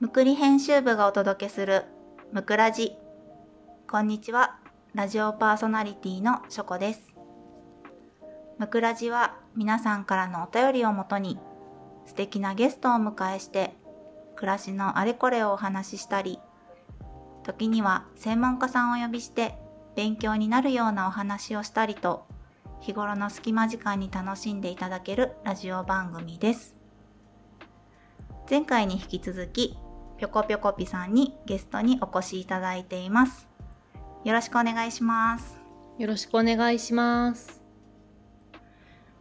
むくり編集部がお届けするむくラジこんにちは。ラジオパーソナリティのしょこです。むくラジは皆さんからのお便りをもとに素敵なゲストをお迎えして暮らしのあれこれをお話ししたり時には専門家さんをお呼びして勉強になるようなお話をしたりと日頃の隙間時間に楽しんでいただけるラジオ番組です。前回に引き続きぴょこぴょこぴさんにゲストにお越しいただいています。よろしくお願いします、よろしくお願いします。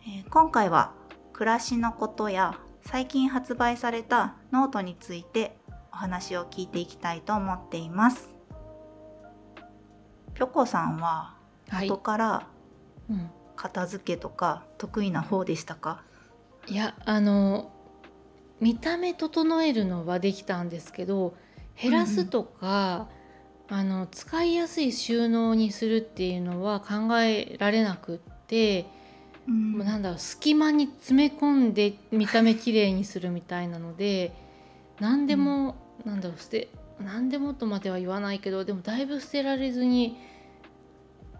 えー今回は暮らしのことや最近発売されたノートについてお話を聞いていきたいと思っています。ぴょこさんははい。後。からうん、片付けとか得意な方でしたか、いやあの見た目整えるのはできたんですけど減らすとか、あの使いやすい収納にするっていうのは考えられなくって、うん。もうなんだろう隙間に詰め込んで見た目綺麗にするみたいなので何でも、なんだろう捨て何でもとまでは言わないけどでもだいぶ捨てられずに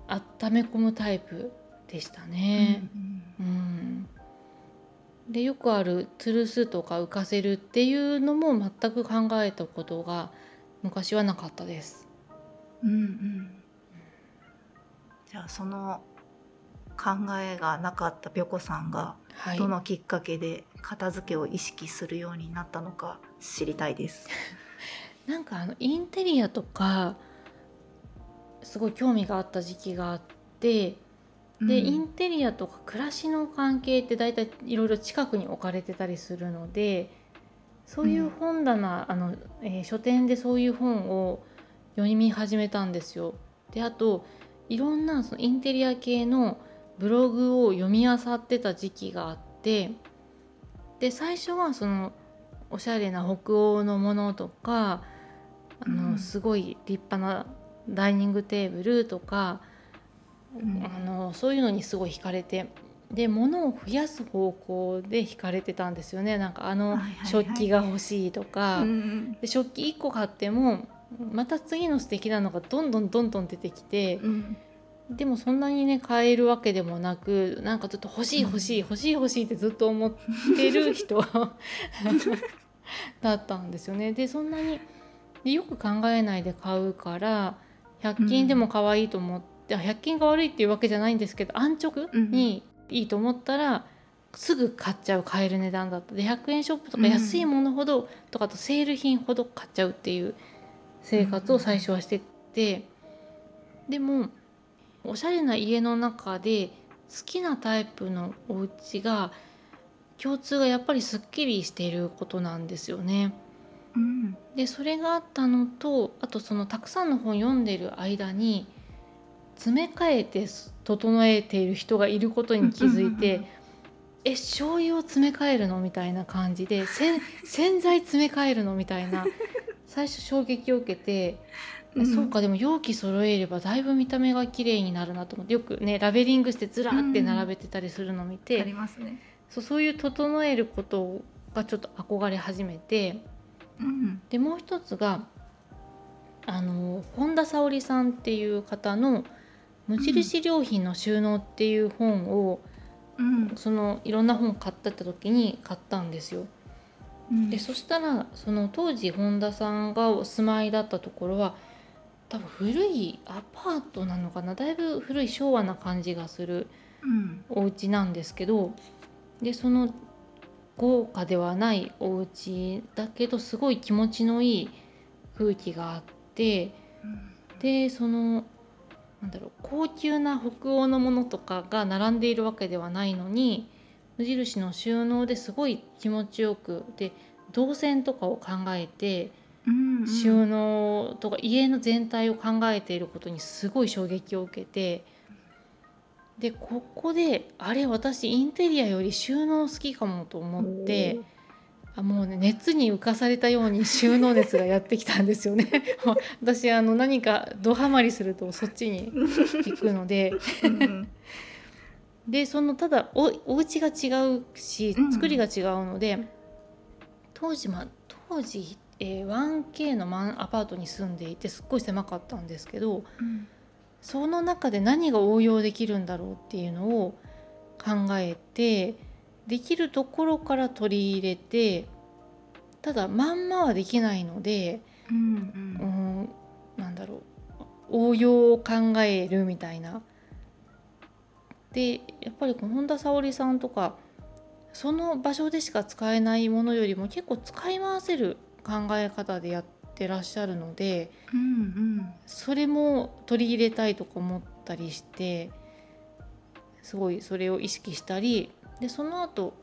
温め込むタイプでしたね。うん、でよくある吊るすとか浮かせるっていうのも全く考えたことが昔はなかったです。うんうんじゃあその考えがなかったぴょこさんがはい、どのきっかけで片付けを意識するようになったのか知りたいです。なんかあのインテリアとかすごい興味があった時期があってで、うん。インテリアとか暮らしの関係って大体いろいろ近くに置かれてたりするのでそういう本棚、あのえー書店でそういう本を読み始めたんですよ。であといろんなそのインテリア系のブログを読み漁ってた時期があってで最初はそのおしゃれな北欧のものとかあの、うん。すごい立派なダイニングテーブルとか、うんあのそういうのにすごい惹かれてで物を増やす方向で惹かれてたんですよね。なんかあの食器が欲しいとか、うんで食器1個買ってもまた次の素敵なのがどんどんどんどん出てきてうん。でもそんなにね買えるわけでもなくなんかずっと欲しい欲しい欲しい欲しいってずっと思ってる人 だったんですよね。でそんなにでよく考えないで買うから100均でも可愛いと思っ100均が悪いっていうわけじゃないんですけど安直にいいと思ったら、すぐ買っちゃう買える値段だった。で100円ショップとか安いものほど、とかあとセール品ほど買っちゃうっていう生活を最初はしてて、でもおしゃれな家の中で好きなタイプのお家が共通がやっぱりすっきりしていることなんですよね。うん。でそれがあったのとあとそのたくさんの本読んでる間に詰め替えて整えている人がいることに気づいてえ醤油を詰め替えるのみたいな感じで 洗洗剤詰め替えるのみたいな最初衝撃を受けて、うんそうかでも容器揃えればだいぶ見た目が綺麗になるなと思ってよくねラベリングしてずらーって並べてたりするのを見て、ありますね。そうそういう整えることがちょっと憧れ始めて。うんでもう一つがあの本田沙織さんっていう方の「無印良品の収納」っていう本を、うん。そのいろんな本買ってた時に買ったんですよ。うん。でそしたらその当時本田さんがお住まいだったところは多分古いアパートなのかな？だいぶ古い昭和な感じがするうん。お家なんですけどでその豪華ではないお家だけどすごい気持ちのいい空気があってでそのなんだろう高級な北欧のものとかが並んでいるわけではないのに無印の収納ですごい気持ちよくで動線とかを考えてうん収納とか家の全体を考えていることにすごい衝撃を受けてでここであれ私インテリアより収納好きかもと思ってあもうね熱に浮かされたように 収納熱がやってきたんですよね。私あの何かドハマりするとそっちに行くので。うんでそのただおお家が違うしうん作りが違うので、当時まあ当時えー、1K のマンアパートに住んでいてすっごい狭かったんですけど、うん、その中で何が応用できるんだろうっていうのを考えてできるところから取り入れてただまんまはできないので、うん、うん、なんだろう応用を考えるみたいな。でやっぱり本田沙織さんとかその場所でしか使えないものよりも結構使い回せる考え方でやってらっしゃるので、うんうん、それも取り入れたいとか思ったりしてすごいそれを意識したりでその後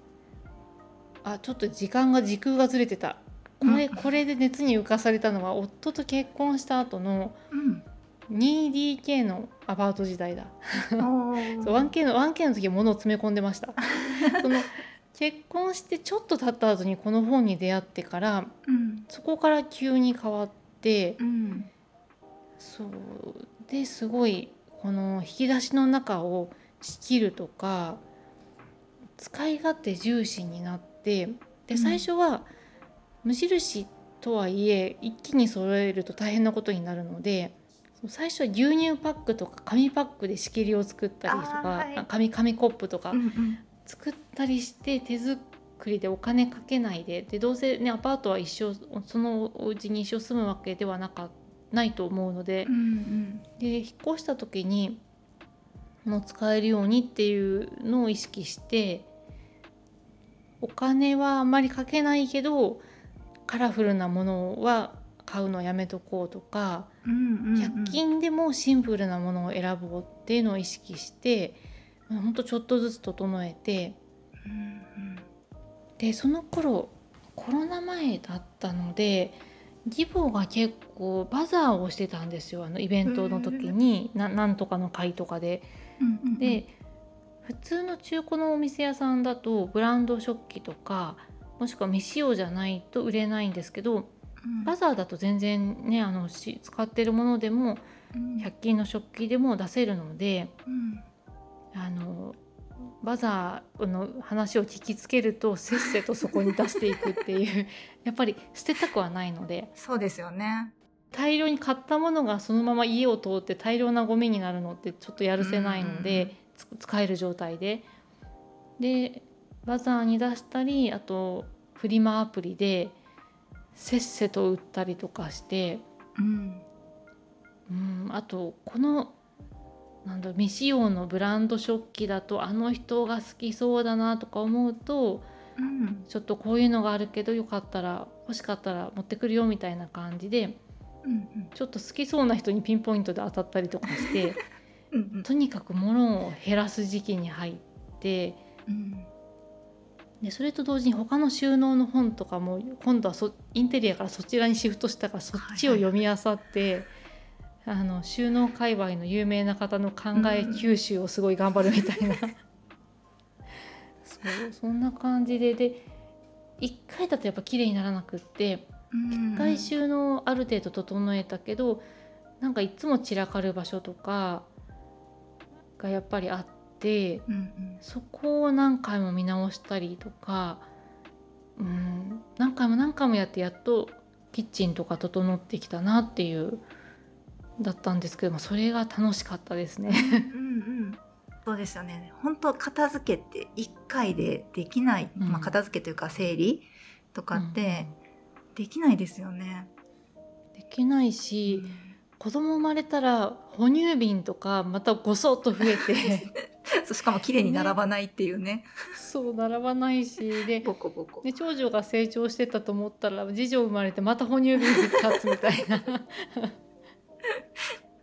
あちょっと時間が時空がずれてた。これ,、これで熱に浮かされたのは夫と結婚した後の 2DK のアパート時代だ。そう 1K の 1K の時は物を詰め込んでました。その結婚してちょっと経った後にこの本に出会ってから、うん、そこから急に変わって、うん、そう。ですごいこの引き出しの中を仕切るとか使い勝手重視になってで最初は無印とはいえ一気に揃えると大変なことになるので最初は牛乳パックとか紙パックで仕切りを作ったりとか、はい、紙紙コップとか作ったりして手作りでお金かけないででどうせねアパートは一生そのお家に一生住むわけではなかないと思うので、うんうん、で引っ越した時にもう使えるようにっていうのを意識してお金はあんまりかけないけどカラフルなものは買うのやめとこうとか、うんうんうん、100均でもシンプルなものを選ぼうっていうのを意識してほんとちょっとずつ整えて、うんうん、でその頃コロナ前だったので義母が結構バザーをしてたんですよ。あのイベントの時に、ななんとかの会とかで。うんうん、で普通の中古のお店屋さんだとブランド食器とかもしくは未使用じゃないと売れないんですけど、うん、バザーだと全然ねあの使ってるものでも、うん、100均の食器でも出せるので、うん、あのバザーの話を聞きつけるとせっせとそこに出していくっていうやっぱり捨てたくはないので。そうですよね大量に買ったものがそのまま家を通って大量なゴミになるのってちょっとやるせないので、使える状態で。でバザーに出したりあとフリマアプリでせっせと売ったりとかして、うん、うんあとこのなんだ未使用のブランド食器だとあの人が好きそうだなとか思うと、うん、ちょっとこういうのがあるけどよかったら欲しかったら持ってくるよみたいな感じで、ちょっと好きそうな人にピンポイントで当たったりとかして うん、とにかく物を減らす時期に入って、うん、でそれと同時に他の収納の本とかも今度はそインテリアからそちらにシフトしたからそっちを読み漁って。あの収納界隈の有名な方の考え吸収をすごい頑張るみたいな、うん、そうそんな感じで。で1回だとやっぱ綺麗にならなくって、うん、1回収納ある程度整えたけどなんかいつも散らかる場所とかがやっぱりあって、うんうん、そこを何回も見直したりとか、うん、何回も何回もやってやっとキッチンとか整ってきたなっていうだったんですけどもそれが楽しかったですね。うんうん。そうですよね。本当片付けって1回でできない、うん、まあ、片付けというか整理とかってできないですよね。できないし、うん、子供生まれたら哺乳瓶とかまたごそっと増えて。しかも綺麗に並ばないっていうね、ね、そう並ばないしでで長女が成長してたと思ったら次女生まれてまた哺乳瓶復活みたいな。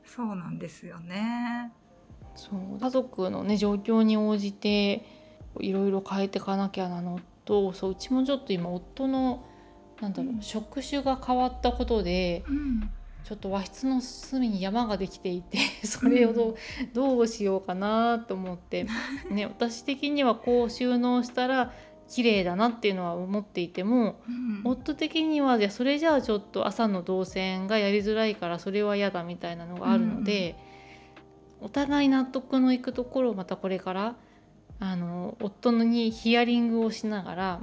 そうなんですよね。そう家族のね状況に応じていろいろ変えていかなきゃなのとそううちもちょっと今夫のなんだろう、うん、職種が変わったことで、うん、ちょっと和室の隅に山ができていて それをどううん、どうしようかなと思って、ね、私的にはこう収納したら綺麗だなっていうのは思っていても、うん、夫的にはじゃそれじゃあちょっと朝の動線がやりづらいからそれは嫌だみたいなのがあるので、うん、お互い納得のいくところをまたこれからあの夫にヒアリングをしながら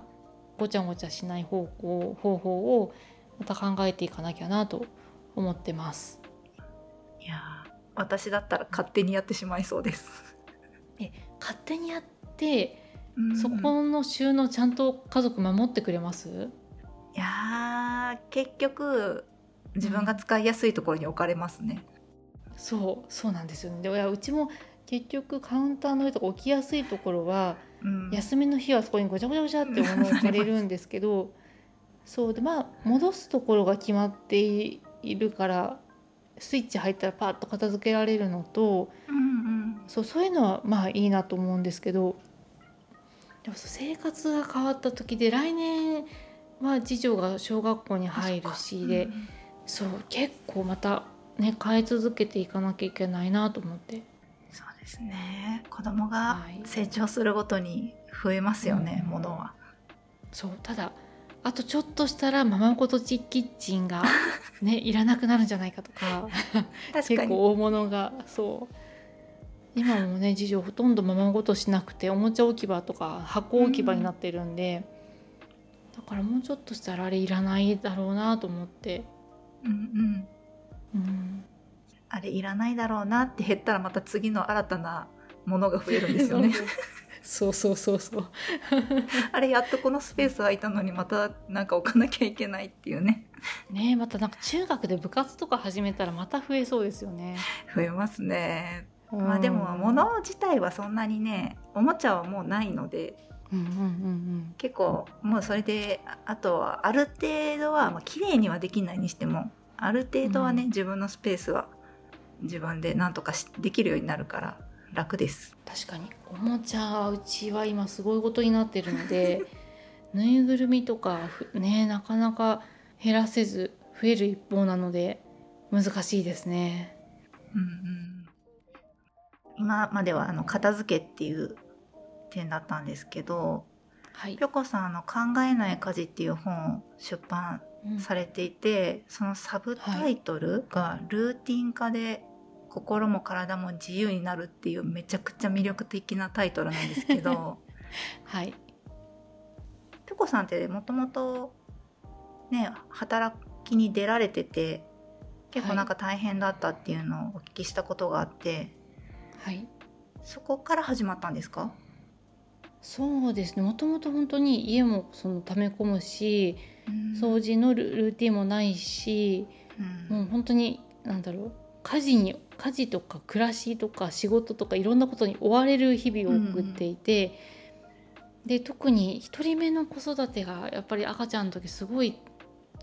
ごちゃごちゃしない方向方法をまた考えていかなきゃなと思ってます。いやー私だったら勝手にやってしまいそうです。勝手にやってうんそこの収納ちゃんと家族守ってくれます？いやー結局自分が使いやすいところに置かれますね。そうそうなんですよねでうちも結局カウンターの上とか置きやすいところはうん。休みの日はそこにごちゃごちゃごちゃって物を置かれるんですけど そうでまあ戻すところが決まっているからスイッチ入ったらパッと片付けられるのとうんうん。そうそういうのはまあいいなと思うんですけどでも生活が変わった時で来年は次女が小学校に入るしでうん。そう結構またね変え続けていかなきゃいけないなと思ってですね。子供がはい。成長するごとに増えますよね、うん。ものは。そうただあとちょっとしたらママごとチキッチンが ねいらなくなるんじゃないかとか結構大物がそう。今もね次女ほとんどママごとしなくておもちゃ置き場とか箱置き場になってるんで、だからもうちょっとしたらあれいらないだろうなと思って、うんうん。うん、あれいらないだろうなって減ったらまた次の新たなものが増えるんですよね。そうそうそうそう あれやっとこのスペース空いたのにまたなんか置かなきゃいけないっていうねねまたなんか中学で部活とか始めたらまた増えそうですよね。増えますね。うんまあでも物自体はそんなにねおもちゃはもうないのでうんうんうん結構もうそれでああとはある程度はまあ綺麗にはできないにしてもある程度はね、うん自分のスペースは自分でなんとかしできるようになるから楽です。確かにおもちゃうちは今すごいことになってるので ぬいぐるみとかふねなかなか減らせず増える一方なので難しいですね。うんうん、今まではあの片付けっていう点だったんですけどはいぴょこさんあの「考えない家事」っていう本を出版うんされていて、そのサブタイトルが「ルーティン化で心も体も自由になる」っていうめちゃくちゃ魅力的なタイトルなんですけど はい。ぴょこさんってもともとね働きに出られてて結構なんか大変だったっていうのをお聞きしたことがあって、はい。そこから始まったんですか？そうですね。もともと本当に家もその溜め込むし掃除のルルーティンもないしうん。もう本当に何だろう家事に家事とか暮らしとか仕事とかいろんなことに追われる日々を送っていて、で特に1人目の子育てがやっぱり赤ちゃんの時すごい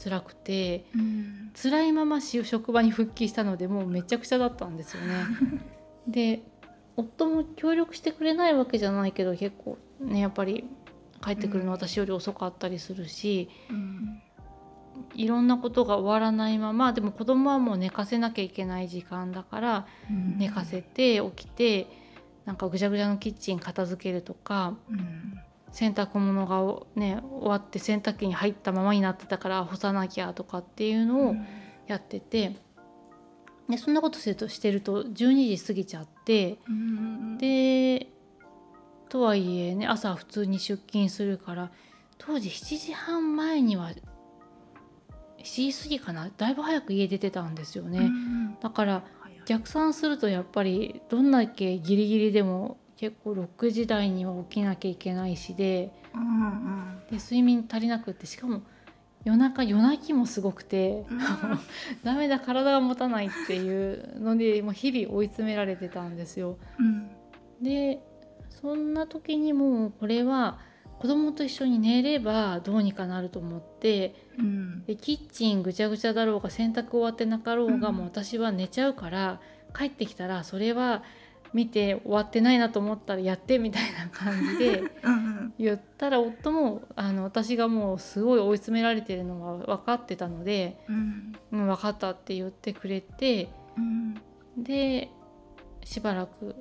辛くてうん。辛いままし職場に復帰したのでもうめちゃくちゃだったんですよね。で夫も協力してくれないわけじゃないけど結構ねやっぱり帰ってくるの私より遅かったりするし、うんいろんなことが終わらないままでも子供はもう寝かせなきゃいけない時間だからうん。寝かせて起きてなんかぐちゃぐちゃのキッチン片付けるとかうん。洗濯物がおね終わって洗濯機に入ったままになってたから干さなきゃとかっていうのをやっててでそんなことするとしてると12時過ぎちゃってうん。でとはいえね朝普通に出勤するから当時7時半前には7時過ぎかな。だいぶ早く家出てたんですよね。うんだから逆算するとやっぱりどんだけギリギリでも結構6時台には起きなきゃいけないしでうんうん。で睡眠足りなくってしかも夜中夜泣きもすごくて、うん。ダメだ体が持たないっていうのでもう日々追い詰められてたんですよ。うん。でそんな時にもうこれは子供と一緒に寝ればどうにかなると思ってうん。でキッチンぐちゃぐちゃだろうが洗濯終わってなかろうが、うん。もう私は寝ちゃうから帰ってきたらそれは見て終わってないなと思ったらやってみたいな感じで うん言ったら夫もあの私がもうすごい追い詰められてるのが分かってたのでうん「うん、分かった」って言ってくれてうん。でしばらく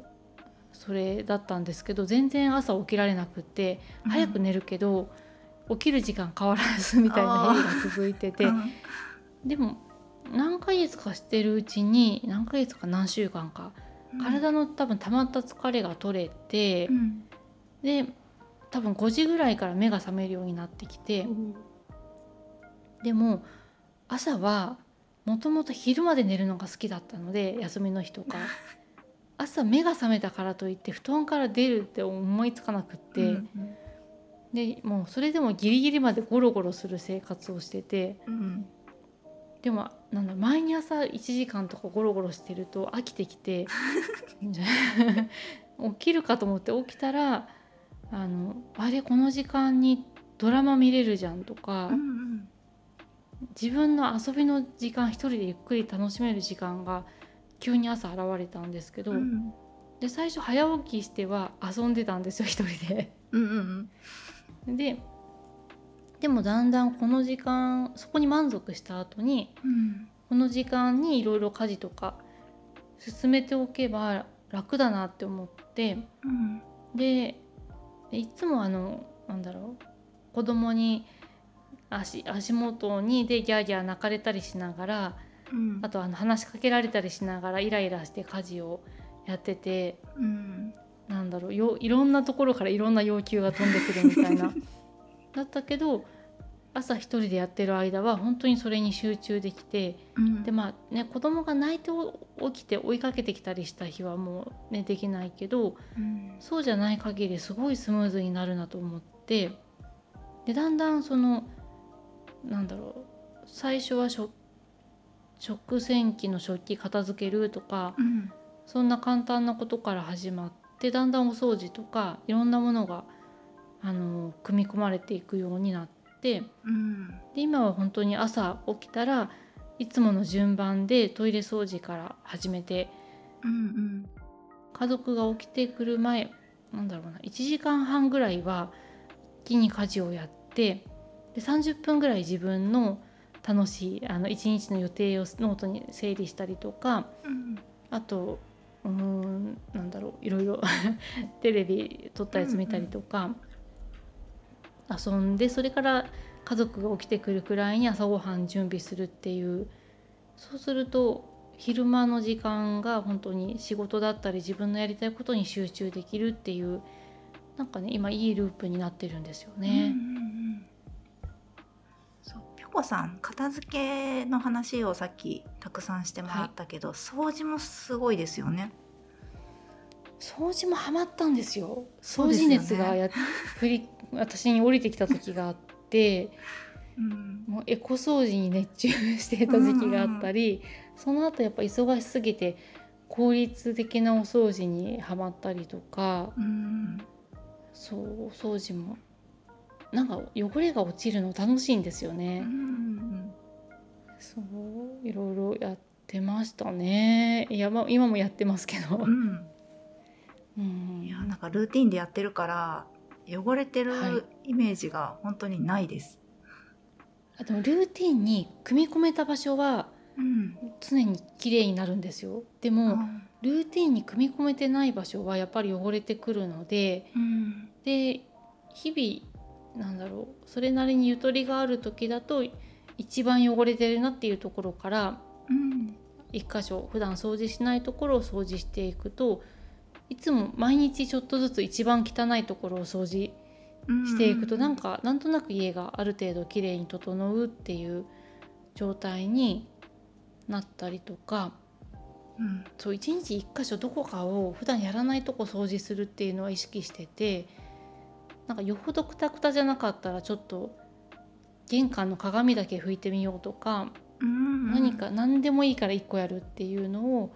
それだったんですけど全然朝起きられなくってうん。早く寝るけど、起きる時間変わらずみたいな日々が続いてて。うん。でも何ヶ月かしてるうちに何ヶ月か何週間か体の多分溜まった疲れが取れて、うん。で多分5時ぐらいから目が覚めるようになってきて。でも朝はもともと昼まで寝るのが好きだったので休みの日とか 朝目が覚めたからといって布団から出るって思いつかなくって、うんでもうそれでもギリギリまでゴロゴロする生活をしててうん。でもなんだ毎日朝1時間とかゴロゴロしてると飽きてきて 起きるかと思って起きたらあのあれこの時間にドラマ見れるじゃんとか、うん。自分の遊びの時間一人でゆっくり楽しめる時間が急に朝現れたんですけど、うん。で最初早起きしては遊んでたんですよ一人で。うんうんででもだんだんこの時間そこに満足した後にうん。この時間にいろいろ家事とか進めておけば楽だなって思ってうん。でいつもあのなんだろう子供に足足元にでギャーギャー泣かれたりしながらうん。あとあの話しかけられたりしながらイライラして家事をやっててうん。なんだろうよいろんなところからいろんな要求が飛んでくるみたいな。だったけど朝一人でやってる間は本当にそれに集中できてうん。でまあね子供が泣いて起きて追いかけてきたりした日はもうねできないけどうん。そうじゃない限りすごいスムーズになるなと思ってでだんだんそのなんだろう最初は食食洗機の食器片付けるとかうん。そんな簡単なことから始まってだんだんお掃除とかいろんなものがあの組み込まれていくようになってうん。で今は本当に朝起きたらいつもの順番でトイレ掃除から始めてうん家族が起きてくる前なんだろうな1時間半ぐらいは一気に家事をやってで30分ぐらい自分の楽しいあの一日の予定をノートに整理したりとかうんあとうんなんだろういろいろ テレビ撮ったやつ見たりとか、遊んでそれから家族が起きてくるくらいに朝ごはん準備するっていうそうすると昼間の時間が本当に仕事だったり自分のやりたいことに集中できるっていうなんかね今いいループになってるんですよね。うんうぴょこさん片付けの話をさっきたくさんしてもらったけど、掃除もすごいですよね。掃除もハマったんですよ。掃除熱がや降り 私に降りてきた時があってうん。もうエコ掃除に熱中していた時期があったり、その後やっぱ忙しすぎて効率的なお掃除にはまったりとかうん。そうお掃除もなんか汚れが落ちるの楽しいんですようね。んそういろいろやってましたね。いや、まあ、今もやってますけど。う。ん。うん。いやなんかルーティンでやってるから汚れてはい。るイメージが本当にないです。あでもルーティンに組み込めた場所はうん常に綺麗になるんですよ。でもルーティンに組み込めてない場所はやっぱり汚れてくるのでうん。で日々なんだろう。それなりにゆとりがある時だと一番汚れてるなっていうところからうん。一箇所普段掃除しないところを掃除していくといつも毎日ちょっとずつ一番汚いところを掃除していくとなんかなんとなく家がある程度きれいに整うっていう状態になったりとかうん。そう一日一箇所どこかを普段やらないとこ掃除するっていうのは意識しててなんかよほどくたくたじゃなかったらちょっと玄関の鏡だけ拭いてみようとかうん何か何でもいいから1個やるっていうのを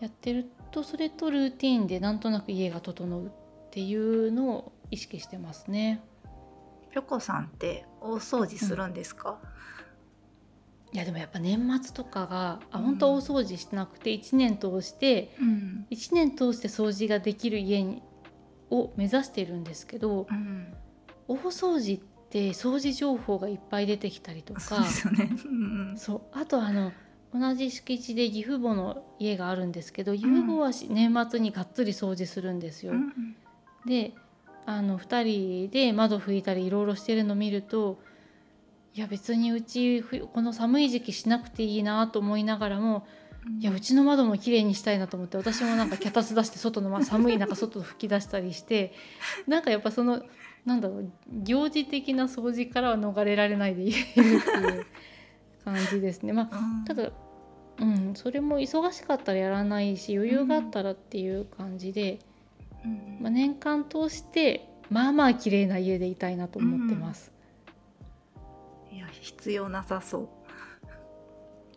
やってるとそれとルーティンでなんとなく家が整うっていうのを意識してますね。ぴょこさんって大掃除するんですか、いやでもやっぱ年末とかがあうん。本当は大掃除してなくて1年通してうん。1年通して掃除ができる家にを目指してるんですけどうん。大掃除って掃除情報がいっぱい出てきたりとそうかそう。あとあの同じ敷地で義父母の家があるんですけど義父母はし年末にがっつり掃除するんですよ。うんであの2人で窓拭いたりいろいろしてるの見るといや別にうちふこの寒い時期しなくていいなと思いながらもいやうちの窓も綺麗にしたいなと思って私もなんか脚立出して外の、まあ、寒い中外吹き出したりしてなんかやっぱそのなんだろう行事的な掃除からは逃れられないでいるっていう感じですね。まあ、うん。ただ、うん、それも忙しかったらやらないし余裕があったらっていう感じで、うん。まあ、年間通してまあまあ綺麗な家でいたいなと思ってます。いや必要なさそう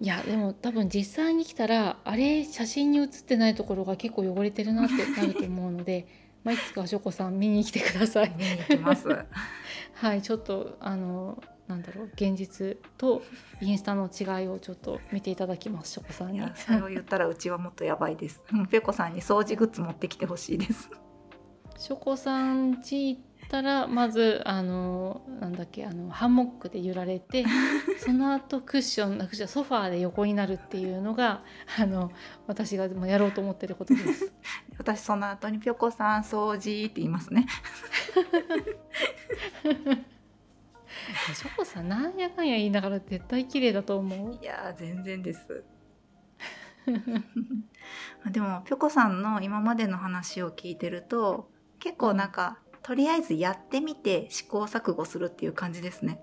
いやでも多分実際に来たらあれ写真に写ってないところが結構汚れてるなってなると思うのでまあいつかしょこさん見に来てください。見に行きます はいちょっとあのなんだろう現実とインスタの違いをちょっと見ていただきますしょこさんに。それを言ったらうちはもっとやばいですうんぺこさんに掃除グッズ持ってきてほしいです しょこさん家行ったらまずあのなんだっけあのハンモックで揺られて その後クッションクッションソファーで横になるっていうのがあの私がもうやろうと思ってることです。私その後にぴょこさん掃除って言いますねしょこさんなんやかんや言いながら絶対綺麗だと思う？いやー全然です でもぴょこさんの今までの話を聞いてると結構なんか、とりあえずやってみて試行錯誤するっていう感じですね。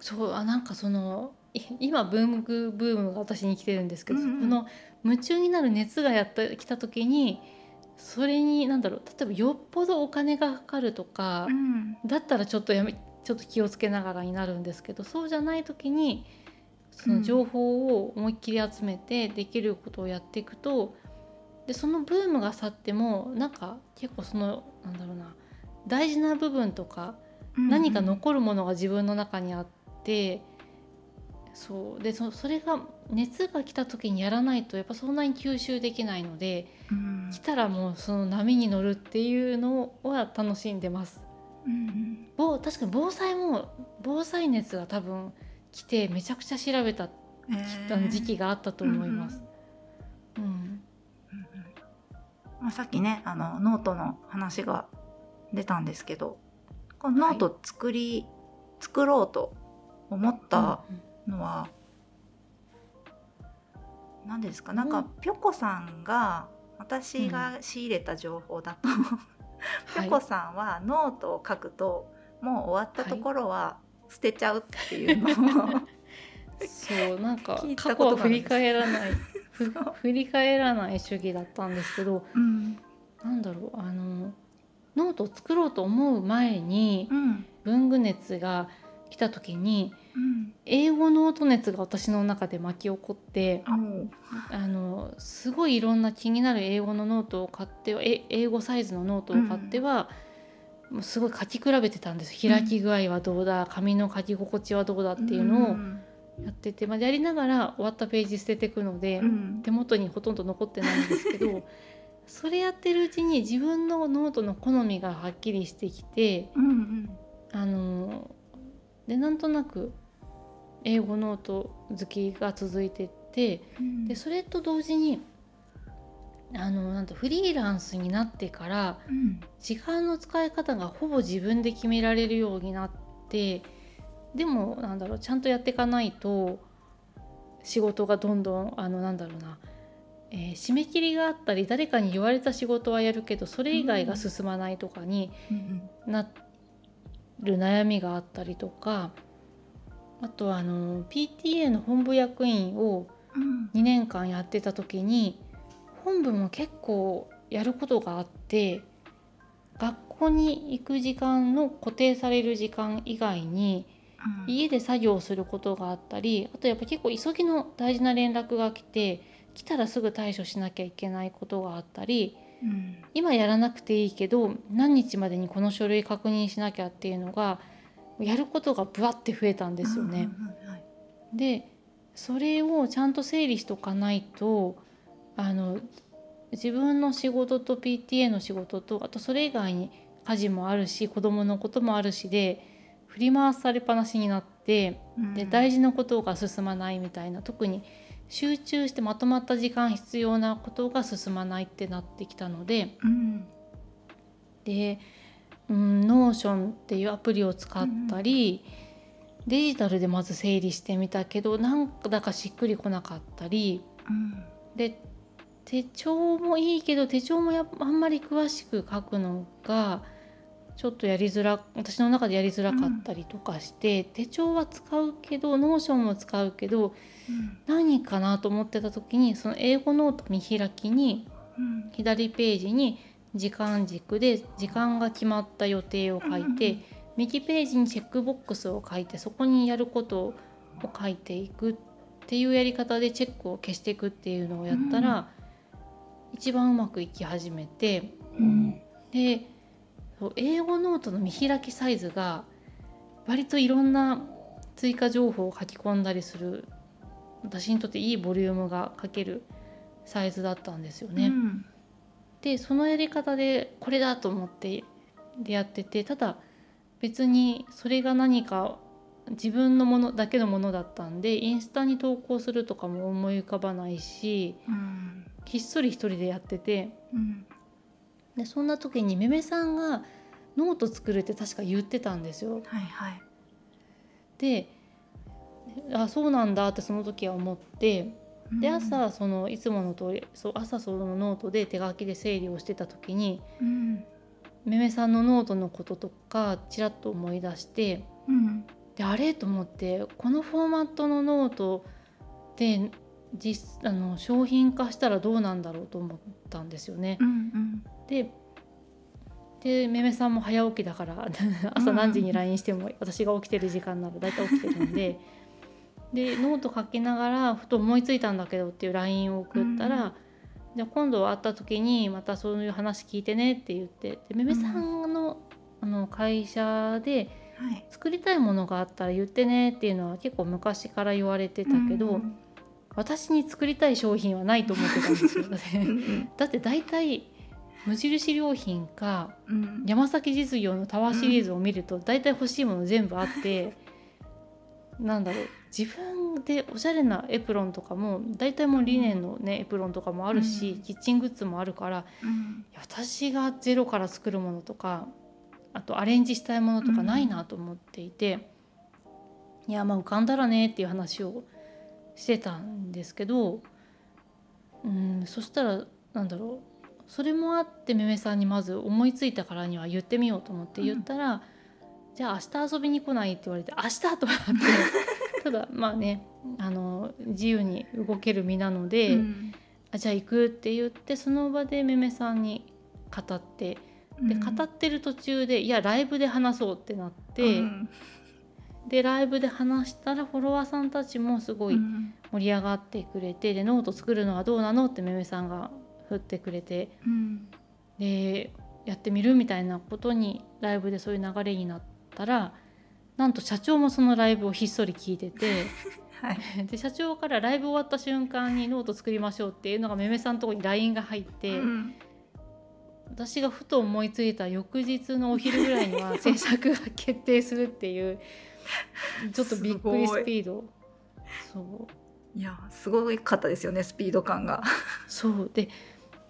そうあなんかそのい今ブームブームが私に来てるんですけど、うんうんこの夢中になる熱がやってきた時にそれに何だろう例えばよっぽどお金がかかるとか、ん。だったらちょっとやめちょっと気をつけながらになるんですけどそうじゃない時にその情報を思いっきり集めてできることをやっていくとでそのブームが去ってもなんか結構そのなんだろうな大事な部分とか何か残るものが自分の中にあってそう。でそそれが熱が来た時にやらないとやっぱそんなに吸収できないのでうん。来たらもうその波に乗るっていうのは楽しんでます。うんぼ確かに防災も防災熱が多分来てめちゃくちゃ調べたえー。時期があったと思います。うんうん。うんまあ、さっきねあのノートの話が出たんですけどこのノート作り、作ろうと思ったのは、何ですか？なんかうんぴょこさんが私が仕入れた情報だと、ぴはい。ょこさんはノートを書くともう終わったところは捨てちゃうっていうのを、そうなんか 聞いた過去は振り返らない 振り返らない主義だったんですけどうん。なんだろうあのノートを作ろうと思う前にうん。文具熱が来た時にうん。 A5ノート熱が私の中で巻き起こっておう。あのすごいいろんな気になる A5のノートを買ってはえ A5サイズのノートを買っては、もうすごい書き比べてたんです。開き具合はどうだ紙の書き心地はどうだっていうのをんやってて、まあ、やりながら終わったページ捨てていくので、うん。手元にほとんど残ってないんですけど それやってるうちに自分のノートの好みがはっきりしてきてうんうん。あのでなんとなく A5ノート好きが続いてってうん。でそれと同時にあのなんとフリーランスになってからうん。時間の使い方がほぼ自分で決められるようになってでもなんだろうちゃんとやっていかないと仕事がどんどんあのなんだろうな、えー締め切りがあったり誰かに言われた仕事はやるけどそれ以外が進まないとかにうんなる悩みがあったりとかあとはあの PTA の本部役員をうん。2年間やってた時に本部も結構やることがあって学校に行く時間の固定される時間以外にうん家で作業することがあったりあとやっぱ結構急ぎの大事な連絡が来て来たらすぐ対処しなきゃいけないことがあったりうん。今やらなくていいけど何日までにこの書類確認しなきゃっていうのがやることがブワって増えたんですよね。でそれをちゃんと整理しとかないとあの自分の仕事と PTA の仕事とあとそれ以外に家事もあるし子供のこともあるしで振り回されっぱなしになってで大事なことが進まないみたいな特に集中してまとまった時間必要なことが進まないってなってきたのでうん。で、うん、 Notion っていうアプリを使ったり、デジタルでまず整理してみたけどなんだかしっくりこなかったりうん。で手帳もいいけど手帳もあんまり詳しく書くのがちょっとやりづら私の中でやりづらかったりとかして、うん、手帳は使うけど Notion も使うけど、うん、何かなと思ってた時にその A5ノート見開きに、うん、左ページに時間軸で時間が決まった予定を書いて、うん、右ページにチェックボックスを書いてそこにやることを書いていくっていうやり方でチェックを消していくっていうのをやったら、一番うまくいき始めて、で A5ノートの見開きサイズが割といろんな追加情報を書き込んだりする私にとっていいボリュームが書けるサイズだったんですよね。うん、でそのやり方でこれだと思ってでやっててただ別にそれが何か自分のものだけのものだったんでインスタに投稿するとかも思い浮かばないし、うん、ひっそり一人でやってて、うん、でそんな時にめめさんがノート作るって確か言ってたんですよ。はいはい、であそうなんだってその時は思ってで朝そのいつもの通りそう朝そのノートで手書きで整理をしてた時に、うん、めめさんのノートのこととかちらっと思い出して、うん、であれ？と思ってこのフォーマットのノートで実あの商品化したらどうなんだろうと思ったんですよね。うんうん、ででめめさんも早起きだから 朝何時に LINE しても私が起きてる時間なら大体起きてるんで。でノート書きながらふと思いついたんだけどっていう LINE を送ったら、じゃあ今度会った時にまたそういう話聞いてねって言ってでめめさんの,、あの会社で作りたいものがあったら言ってねっていうのは結構昔から言われてたけど。私に作りたい商品はないと思ってたんですよ。だって大体無印良品か、うん、山崎実業のタワーシリーズを見ると、大体欲しいもの全部あって、うん、なんだろう。自分でおしゃれなエプロンとかも大体もうリネンのねエプロンとかもあるし、うん、キッチングッズもあるから、うん、私がゼロから作るものとかあとアレンジしたいものとかないなと思っていて、いやまあ浮かんだらねっていう話をしてたんですけど、うん、そしたらなんだろうそれもあってめめさんにまず思いついたからには言ってみようと思って言ったら、うん、じゃあ明日遊びに来ないって言われて明日と思って ただまあねあの自由に動ける身なので、うん、あじゃあ行くって言ってその場でめめさんに語ってで語ってる途中でいやライブで話そうってなって。うんでライブで話したらフォロワーさんたちもすごい盛り上がってくれて、でノート作るのはどうなのってめめさんが振ってくれて、うん、でやってみるみたいなことにライブでそういう流れになったらなんと社長もそのライブをひっそり聞いてて。はい、で社長からライブ終わった瞬間にノート作りましょうっていうのがめめさんのとこに LINE が入って、うん、私がふと思いついた翌日のお昼ぐらいには制作が決定するっていうちょっとびっくりスピード。そうい。やすごかったですよねスピード感が。そう。で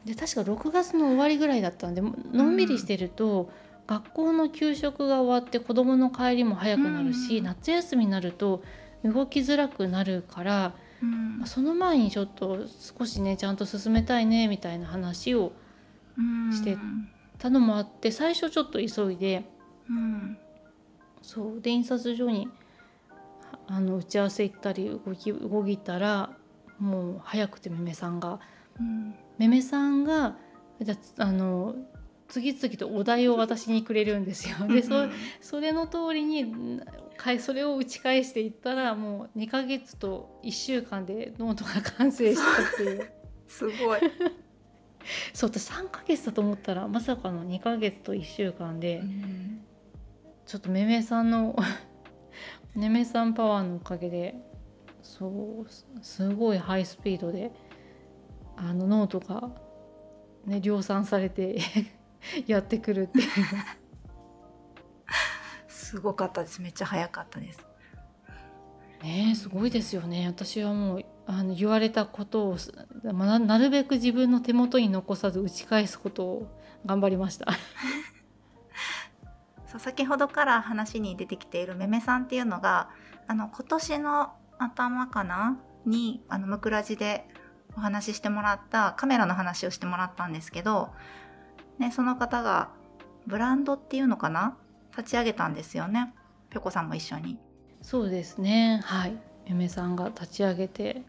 で確か6月の終わりぐらいだったんでのんびりしてると、うん、学校の給食が終わって子どもの帰りも早くなるし、うん、夏休みになると動きづらくなるから、うん、その前にちょっと少しねちゃんと進めたいねみたいな話をしてたのもあって最初ちょっと急いで、そうで印刷所にあの打ち合わせ行ったり動き動いたらもう早くてめめさんが。めめさんがじゃあの次々とお題を私にくれるんですよ。でそそれの通りにそれを打ち返していったらもう2ヶ月と1週間でノートが完成したっていう。すごいそう私3ヶ月だと思ったらまさかの2ヶ月と1週間で、うん、ちょっとめめさんの めめさんパワーのおかげでそうすごいハイスピードで。あのノートが、ね、量産されて やってくるって。いうすごかったです。めっちゃ早かったです。ねすごいですよね。私はもうあの言われたことをななるべく自分の手元に残さず打ち返すことを頑張りました そう先ほどから話に出てきているめめさんっていうのがあの今年の頭かなにあのムクラジでお話ししてもらったカメラの話をしてもらったんですけど、ね、その方がブランドっていうのかな立ち上げたんですよね。ぴょこさんも一緒に。そうですね。はい。嫁さんが立ち上げて。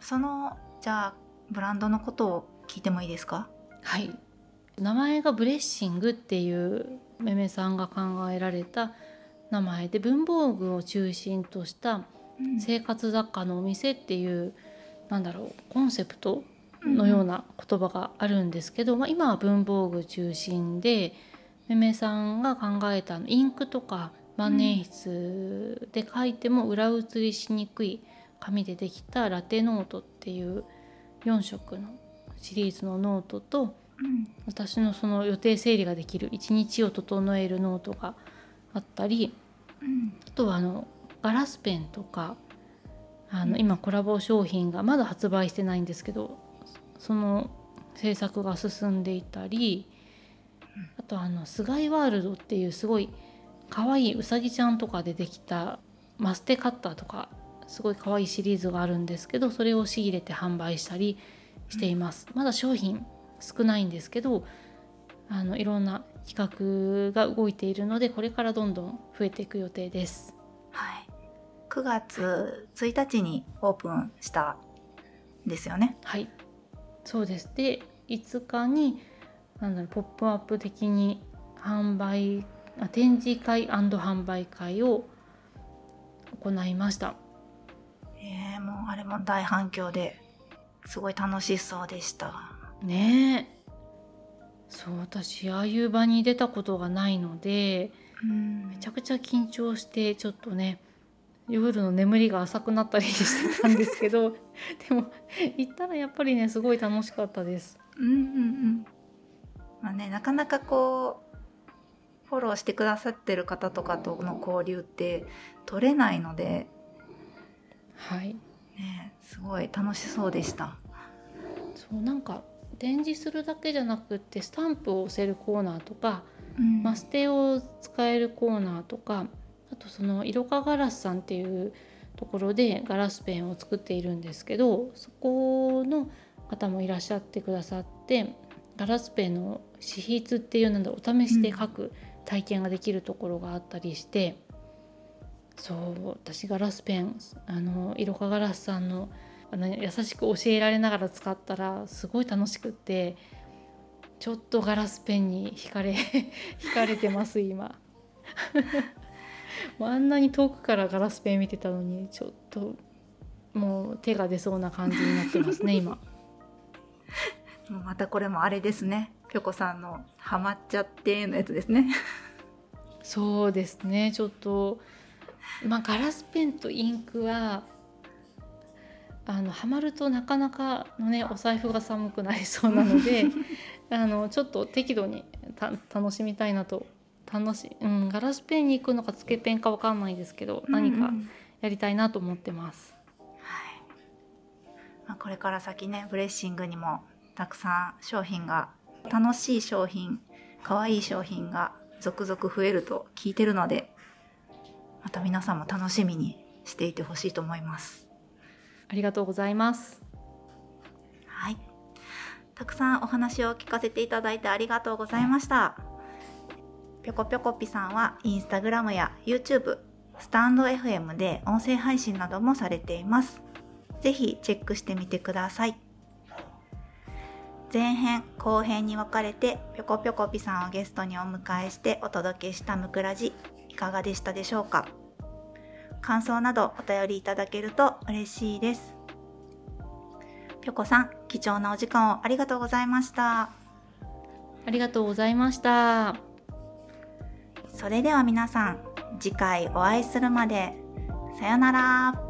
そのじゃあブランドのことを聞いてもいいですか？はい名前がブレッシングっていうめめさんが考えられた名前で文房具を中心とした生活雑貨のお店っていう、うん、なんだろうコンセプトのような言葉があるんですけど、うん、まあ、今は文房具中心でめめさんが考えたインクとか万年筆で書いても裏写りしにくい紙でできたラテノートっていう4色のシリーズのノートと、うん、私のその予定整理ができる一日を整えるノートがあったり、うん、あとはあのガラスペンとかあの、今コラボ商品がまだ発売してないんですけどその制作が進んでいたりあとあのスガイワールドっていうすごい可愛いうさぎちゃんとかでできたマステカッターとかすごい可愛いシリーズがあるんですけどそれを仕入れて販売したりしています。まだ商品少ないんですけどあのいろんな企画が動いているのでこれからどんどん増えていく予定です。はい、9月1日にオープンしたんですよね？はいそうですで5日になんだろうポップアップ的に販売あ展示会販売会を行いました。えー、もうあれも大反響ですごい楽しそうでした。ね。えそう私ああいう場に出たことがないのでめちゃくちゃ緊張してちょっとね夜の眠りが浅くなったりしてたんですけど でも行ったらやっぱりねすごい楽しかったです。うんうんうん。まあね、なかなかこうフォローしてくださってる方とかとの交流って取れないので、はい、ね、すごい楽しそうでした。そうなんか展示するだけじゃなくってスタンプを押せるコーナーとか、うん、マステを使えるコーナーとかあとその色化ガラスさんっていうところでガラスペンを作っているんですけどそこの方もいらっしゃってくださってガラスペンの紙筆っていうなんだお試しで書く体験ができるところがあったりして、うん、そう私ガラスペンあの色化ガラスさんのあの優しく教えられながら使ったらすごい楽しくってちょっとガラスペンに惹かれ 惹かれてます今。あんなに遠くからガラスペン見てたのにちょっともう手が出そうな感じになってますね今。もうまたこれもあれですね。ぴょこさんのハマっちゃってのやつですね。そうですね。ちょっとまあガラスペンとインクはあのハマるとなかなかのねお財布が寒くなりそうなので あのちょっと適度に楽しみたいなと楽しうん、ガラスペンに行くのかつけペンかわかんないですけど、何かやりたいなと思ってます。はいまあ、これから先ねブレッシングにもたくさん商品が楽しい商品可愛い商品が続々増えると聞いてるのでまた皆さんも楽しみにしていてほしいと思います。ありがとうございます。はい。たくさんお話を聞かせていただいてありがとうございました。ぴょこぴょこぴさんはインスタグラムや YouTube、スタンド FM で音声配信などもされています。ぜひチェックしてみてください。前編後編に分かれてぴょこぴょこぴさんをゲストにお迎えしてお届けしたむくらじいかがでしたでしょうか？感想などお便りいただけると嬉しいです。ぴょこさん、貴重なお時間をありがとうございました。ありがとうございました。それでは皆さん、次回お会いするまで、さよなら。